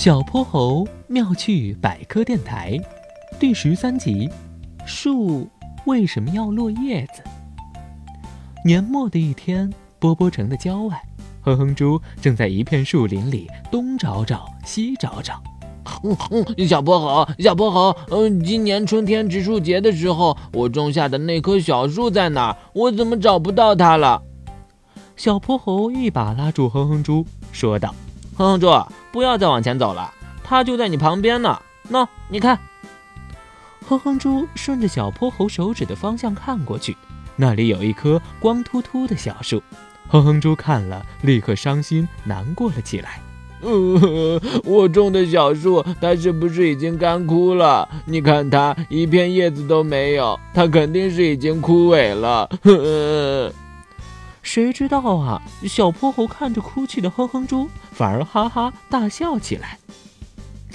小泼猴妙趣百科电台第十三集：树为什么要落叶子？年末的一天，波波城的郊外，哼哼猪正在一片树林里东找找西找找。嗯嗯，小泼猴，小泼猴，嗯，今年春天植树节的时候，我种下的那棵小树在哪儿？我怎么找不到它了？小泼猴一把拉住哼哼猪，说道：“哼哼猪，不要再往前走了，它就在你旁边呢。喏，你看。”哼哼猪顺着小泼猴手指的方向看过去，那里有一棵光秃秃的小树。哼哼猪看了，立刻伤心难过了起来。呃，我种的小树，它是不是已经干枯了？你看它一片叶子都没有，它肯定是已经枯萎了。呵，谁知道啊？小泼猴看着哭泣的哼哼猪，反而哈哈大笑起来。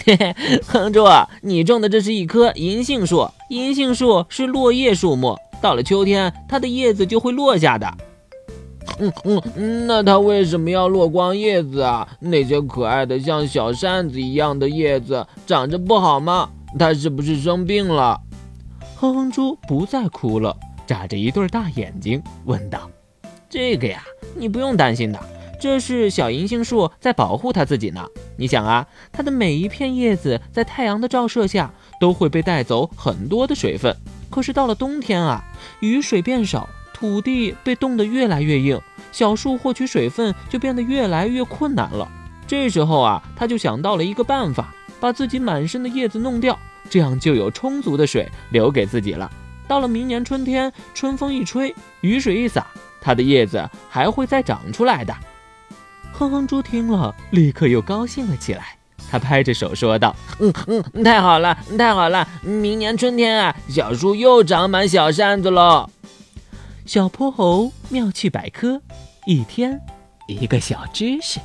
嘿嘿，哼猪，你种的这是一棵银杏树，银杏树是落叶树木，到了秋天，它的叶子就会落下的。嗯嗯，那它为什么要落光叶子啊？那些可爱的像小扇子一样的叶子长着不好吗？它是不是生病了？哼哼猪不再哭了，眨着一对大眼睛问道：“这个呀，你不用担心的，这是小银杏树在保护它自己呢。你想啊，它的每一片叶子在太阳的照射下都会被带走很多的水分，可是到了冬天啊，雨水变少。”土地被冻得越来越硬，小树获取水分就变得越来越困难了。这时候啊，他就想到了一个办法，把自己满身的叶子弄掉，这样就有充足的水留给自己了。到了明年春天，春风一吹，雨水一洒，它的叶子还会再长出来的。哼哼猪听了，立刻又高兴了起来。他拍着手说道：“嗯嗯，太好了，太好了！明年春天啊，小树又长满小扇子喽。”小泼猴妙趣百科，一天一个小知识。